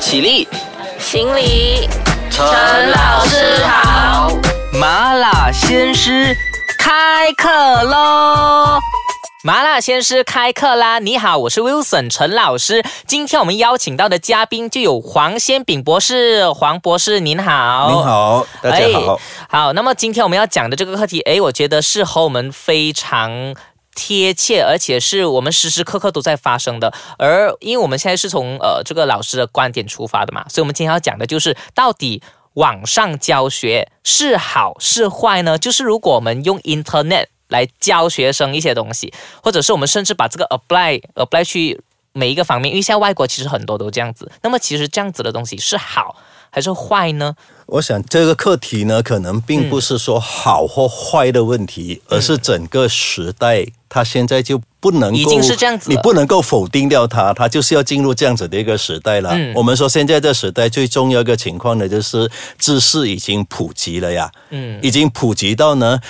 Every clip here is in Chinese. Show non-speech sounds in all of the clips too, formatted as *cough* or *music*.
起立，行礼，陈老师好。麻辣鲜师开课喽！麻辣鲜师开课啦！你好，我是 Wilson 陈老师。今天我们邀请到的嘉宾就有黄先炳博士，黄博士您好。您好，大家好。哎好，那么今天我们要讲的这个课题，哎，我觉得是和我们非常贴切，而且是我们时时刻刻都在发生的。而因为我们现在是从呃这个老师的观点出发的嘛，所以我们今天要讲的就是到底网上教学是好是坏呢？就是如果我们用 Internet 来教学生一些东西，或者是我们甚至把这个 apply apply 去每一个方面，因为现在外国其实很多都这样子。那么其实这样子的东西是好还是坏呢？我想这个课题呢，可能并不是说好或坏的问题，嗯而是整个时代它现在就不能够，已经是这样子你不能够否定掉它，它就是要进入这样子的一个时代了。嗯我们说现在这时代最重要一个情况呢，就是知识已经普及了呀，嗯已经普及到呢，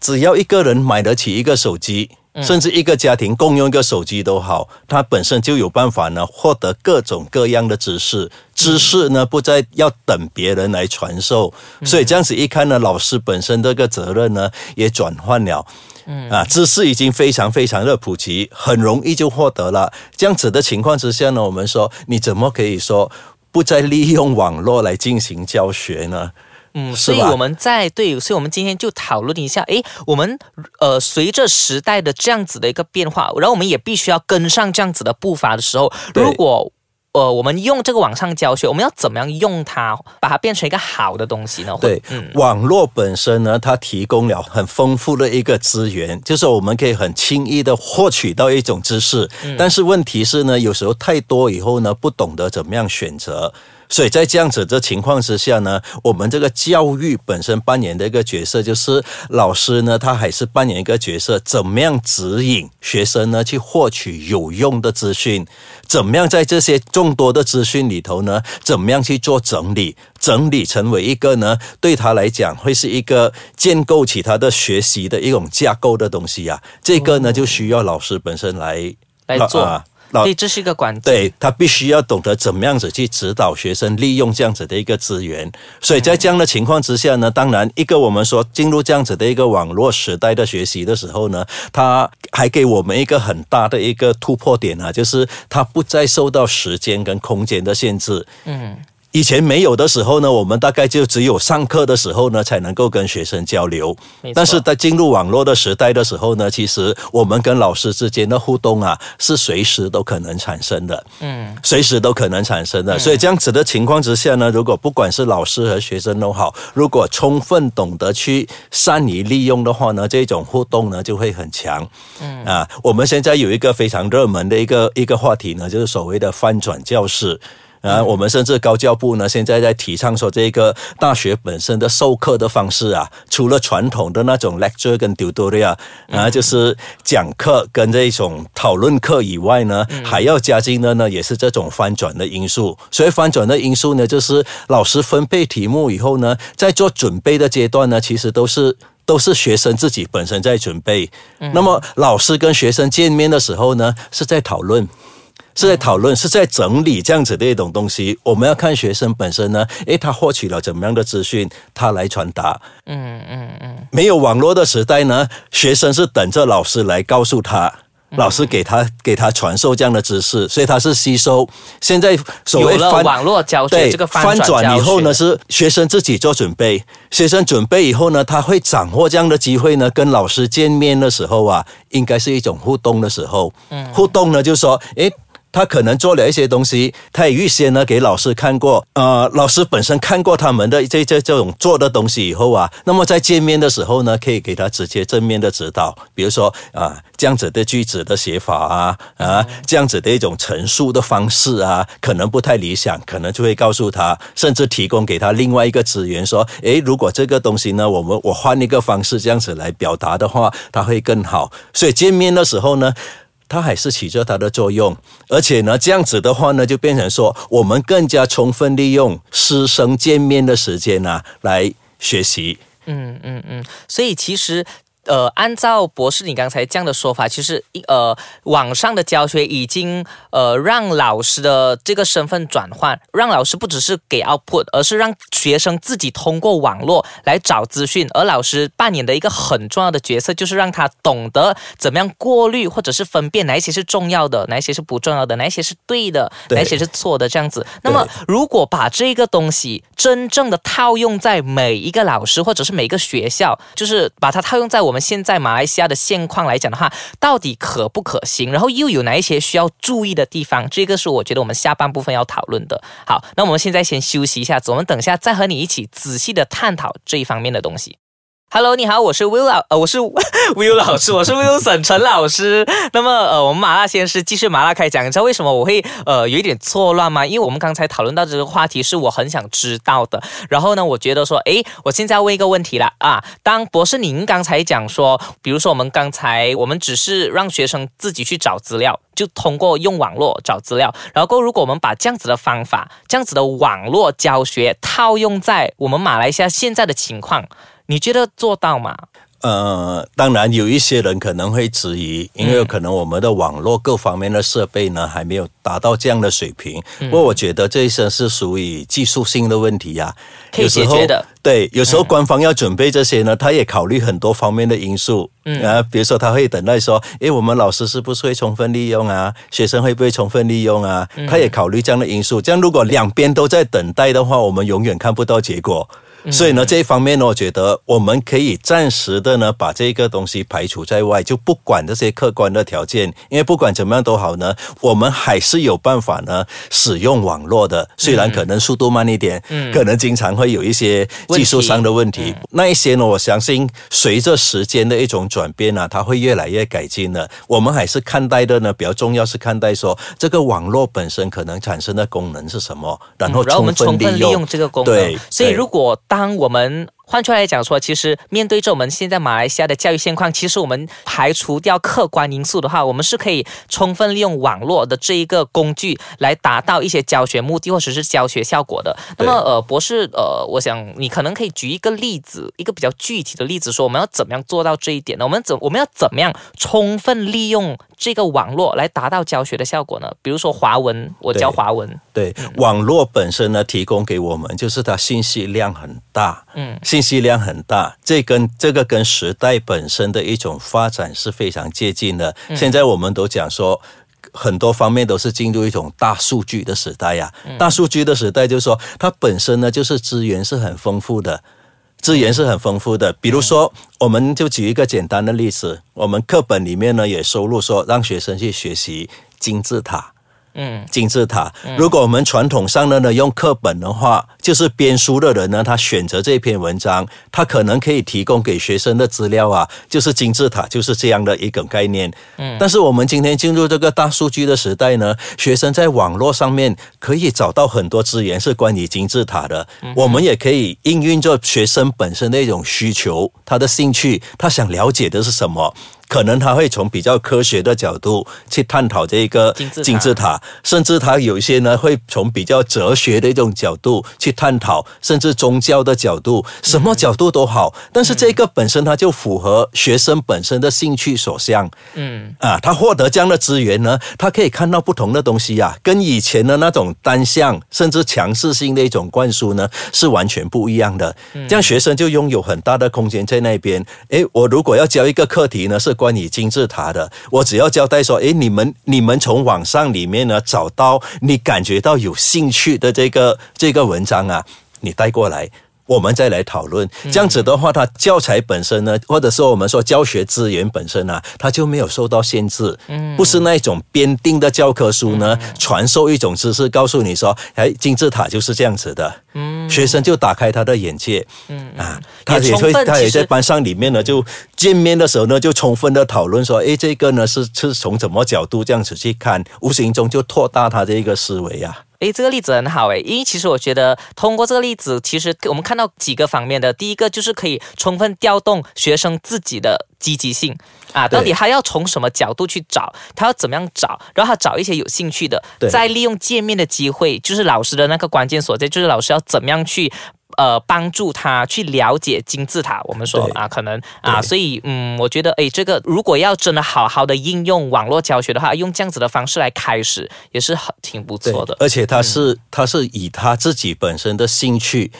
只要一个人买得起一个手机。嗯甚至一个家庭共用一个手机都好，他本身就有办法呢，获得各种各样的知识。知识呢，不再要等别人来传授，所以这样子一看呢，老师本身这个责任呢也转换了。嗯啊，知识已经非常非常的普及，很容易就获得了。这样子的情况之下呢，我们说你怎么可以说不再利用网络来进行教学呢？嗯，所以我们在对，所以我们今天就讨论一下，诶，我们呃随着时代的这样子的一个变化，然后我们也必须要跟上这样子的步伐的时候，如果呃我们用这个网上教学，我们要怎么样用它，把它变成一个好的东西呢？对，嗯网络本身呢，它提供了很丰富的一个资源，就是我们可以很轻易的获取到一种知识。但是问题是呢，有时候太多以后呢，不懂得怎么样选择。所以在这样子的情况之下呢，我们这个教育本身扮演的一个角色，就是老师呢，他还是扮演一个角色，怎么样指引学生呢去获取有用的资讯，怎么样在这些众多的资讯里头呢，怎么样去做整理，整理成为一个呢，对他来讲会是一个建构起他的学习的一种架构的东西啊。这个呢，就需要老师本身来来做啊老对，这是一个关键。对他必须要懂得怎么样子去指导学生利用这样子的一个资源，所以在这样的情况之下呢，当然一个我们说进入这样子的一个网络时代的学习的时候呢，他还给我们一个很大的一个突破点啊，就是他不再受到时间跟空间的限制。嗯，以前没有的时候呢，我们大概就只有上课的时候呢，才能够跟学生交流。但是在进入网络的时代的时候呢，其实我们跟老师之间的互动啊，是随时都可能产生的。嗯，随时都可能产生的。所以这样子的情况之下呢，如果不管是老师和学生都好，如果充分懂得去善于利用的话呢，这种互动呢就会很强。嗯啊，我们现在有一个非常热门的一个一个话题呢，就是所谓的翻转教室。啊，我们甚至高教部呢，现在在提倡说，这个大学本身的授课的方式啊，除了传统的那种 lecture 跟 tutorial 啊，就是讲课跟这种讨论课以外呢，还要加进的呢，也是这种翻转的因素。所以翻转的因素呢，就是老师分配题目以后呢，在做准备的阶段呢，其实都是。都是学生自己本身在准备，那么老师跟学生见面的时候呢，是在讨论，是在讨论，是在整理这样子的一种东西。我们要看学生本身呢，诶，他获取了怎么样的资讯，他来传达。嗯嗯嗯，没有网络的时代呢，学生是等着老师来告诉他。老师给他给他传授这样的知识，所以他是吸收。现在所谓有了翻网络教学对这个翻翻转转以后呢，是学生自己做准备。学生准备以后呢，他会掌握这样的机会呢，跟老师见面的时候啊，应该是一种互动的时候。嗯，互动呢，就说，诶。他可能做了一些东西，他也预先呢给老师看过，呃，老师本身看过他们的这这这种做的东西以后啊，那么在见面的时候呢，可以给他直接正面的指导，比如说啊、这样子的句子的写法啊啊这样子的一种陈述的方式啊，可能不太理想，可能就会告诉他，甚至提供给他另外一个资源，说，诶，如果这个东西呢，我们我换一个方式这样子来表达的话，他会更好。所以见面的时候呢。它还是起着它的作用，而且呢，这样子的话呢，就变成说，我们更加充分利用师生见面的时间啊，来学习。嗯嗯嗯，所以其实呃，按照博士你刚才这样的说法，其实一呃，网上的教学已经呃让老师的这个身份转换，让老师不只是给 output，而是让学生自己通过网络来找资讯，而老师扮演的一个很重要的角色，就是让他懂得怎么样过滤或者是分辨哪一些是重要的，哪一些是不重要的，哪一些是对的，对哪一些是错的，这样子。那么，如果把这个东西真正的套用在每一个老师或者是每一个学校，就是把它套用在我我们现在马来西亚的现况来讲的话，到底可不可行？然后又有哪一些需要注意的地方？这个是我觉得我们下半部分要讨论的。好，那我们现在先休息一下子，我们等下再和你一起仔细的探讨这一方面的东西。Hello，你好，我是 Will 老，呃，我是 *laughs* Will 老师，我是 Wilson 陈老师。那么，呃，我们麻辣先师继续麻辣开讲，你知道为什么我会呃有一点错乱吗？因为我们刚才讨论到这个话题是我很想知道的。然后呢，我觉得说，诶，我现在要问一个问题了啊。当博士您刚才讲说，比如说我们刚才我们只是让学生自己去找资料，就通过用网络找资料。然后，如果我们把这样子的方法、这样子的网络教学套用在我们马来西亚现在的情况。你觉得做到吗？呃，当然有一些人可能会质疑，因为可能我们的网络各方面的设备呢还没有达到这样的水平。不过我觉得这一些是属于技术性的问题呀、可以解决的。对，有时候官方要准备这些呢，他也考虑很多方面的因素。嗯啊，比如说他会等待说，诶，我们老师是不是会充分利用啊？学生会不会充分利用啊？他也考虑这样的因素。这样如果两边都在等待的话，我们永远看不到结果。所以呢，这一方面呢，我觉得我们可以暂时的呢，把这个东西排除在外，就不管这些客观的条件，因为不管怎么样都好呢，我们还是有办法呢使用网络的。虽然可能速度慢一点，嗯，可能经常会有一些技术上的问题，嗯、那一些呢，我相信随着时间的一种转变呢，它会越来越改进的。我们还是看待的呢，比较重要是看待说这个网络本身可能产生的功能是什么，然后充分利用这个功能。对，所以如果当我们换出来讲说，其实面对着我们现在马来西亚的教育现况，其实我们排除掉客观因素的话，我们是可以充分利用网络的这一个工具来达到一些教学目的或者是教学效果的。那么，呃，博士，呃，我想你可能可以举一个例子，一个比较具体的例子，说我们要怎么样做到这一点呢？我们怎我们要怎么样充分利用这个网络来达到教学的效果呢？比如说华文，我教华文，对，对网络本身呢，提供给我们就是它信息量很大，嗯。信息量很大，这跟这个跟时代本身的一种发展是非常接近的。嗯、现在我们都讲说，很多方面都是进入一种大数据的时代呀、大数据的时代就是说，它本身呢就是资源是很丰富的，资源是很丰富的。比如说，我们就举一个简单的例子，我们课本里面呢也收录说，让学生去学习金字塔。嗯，金字塔。如果我们传统上的呢用课本的话，就是编书的人呢，他选择这篇文章，他可能可以提供给学生的资料啊，就是金字塔就是这样的一个概念。嗯，但是我们今天进入这个大数据的时代呢，学生在网络上面可以找到很多资源是关于金字塔的。嗯、我们也可以应用着学生本身的一种需求，他的兴趣，他想了解的是什么。可能他会从比较科学的角度去探讨这个金字塔，甚至他有一些呢会从比较哲学的一种角度去探讨，甚至宗教的角度，什么角度都好。但是这个本身它就符合学生本身的兴趣所向，嗯啊，他获得这样的资源呢，他可以看到不同的东西呀、啊，跟以前的那种单向甚至强势性的一种灌输呢是完全不一样的。这样学生就拥有很大的空间在那边。诶，我如果要教一个课题呢是。关于金字塔的，我只要交代说，诶，你们你们从网上里面呢找到你感觉到有兴趣的这个这个文章啊，你带过来，我们再来讨论。这样子的话，它教材本身呢，或者说我们说教学资源本身啊，它就没有受到限制。嗯，不是那种编定的教科书呢，传授一种知识，告诉你说，哎，金字塔就是这样子的。嗯，学生就打开他的眼界。嗯啊，他也会，他也在班上里面呢，就见面的时候呢，就充分的讨论说，诶，这个呢是是从什么角度这样子去看，无形中就扩大他的一个思维啊。诶，这个例子很好诶，因为其实我觉得通过这个例子，其实我们看到几个方面的。第一个就是可以充分调动学生自己的积极性啊，到底他要从什么角度去找，他要怎么样找，然后他找一些有兴趣的，再利用见面的机会，就是老师的那个关键所在，就是老师要怎么样去。呃帮助他去了解金字塔。我们说啊，可能啊，所以嗯，我觉得诶，这个如果要真的好好的应用网络教学的话，用这样子的方式来开始，也是很挺不错的。而且他是、他是以他自己本身的兴趣。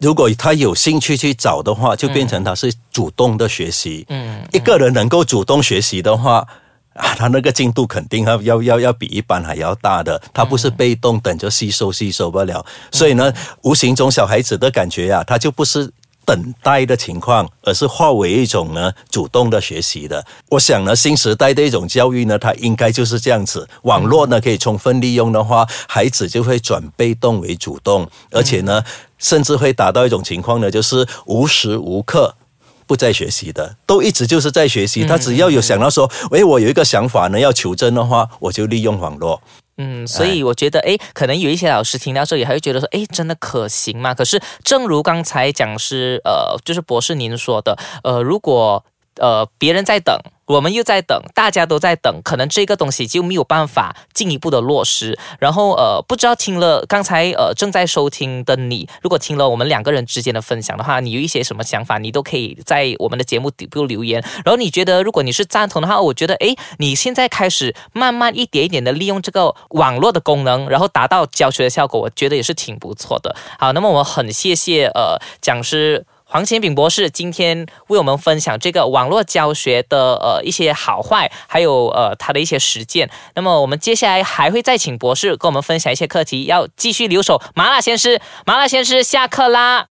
如果他有兴趣去找的话，就变成他是主动的学习。嗯，一个人能够主动学习的话，啊，他那个进度肯定要要要要比一般还要大的。他不是被动等着吸收吸收不了，所以呢，无形中小孩子的感觉呀、他就不是。等待的情况，而是化为一种呢主动的学习的。我想呢，新时代的一种教育呢，它应该就是这样子。网络呢可以充分利用的话，孩子就会转被动为主动，而且呢，甚至会达到一种情况呢，就是无时无刻。不在学习的，都一直就是在学习。他只要有想到说，诶，我有一个想法呢，要求真的话，我就利用网络。嗯，所以我觉得，哎，可能有一些老师听到这里，还会觉得说，哎，真的可行吗？可是，正如刚才讲师，呃，就是博士您说的，呃，如果呃别人在等，我们又在等，大家都在等，可能这个东西就没有办法进一步的落实。然后，呃，不知道听了刚才呃正在收听的你，如果听了我们两个人之间的分享的话，你有一些什么想法，你都可以在我们的节目底部留言。然后你觉得，如果你是赞同的话，我觉得，诶，你现在开始慢慢一点一点的利用这个网络的功能，然后达到教学的效果，我觉得也是挺不错的。好，那么我很谢谢呃讲师。黄贤炳博士今天为我们分享这个网络教学的呃一些好坏，还有呃他的一些实践。那么我们接下来还会再请博士跟我们分享一些课题，要继续留守麻辣鲜师，麻辣鲜师下课啦。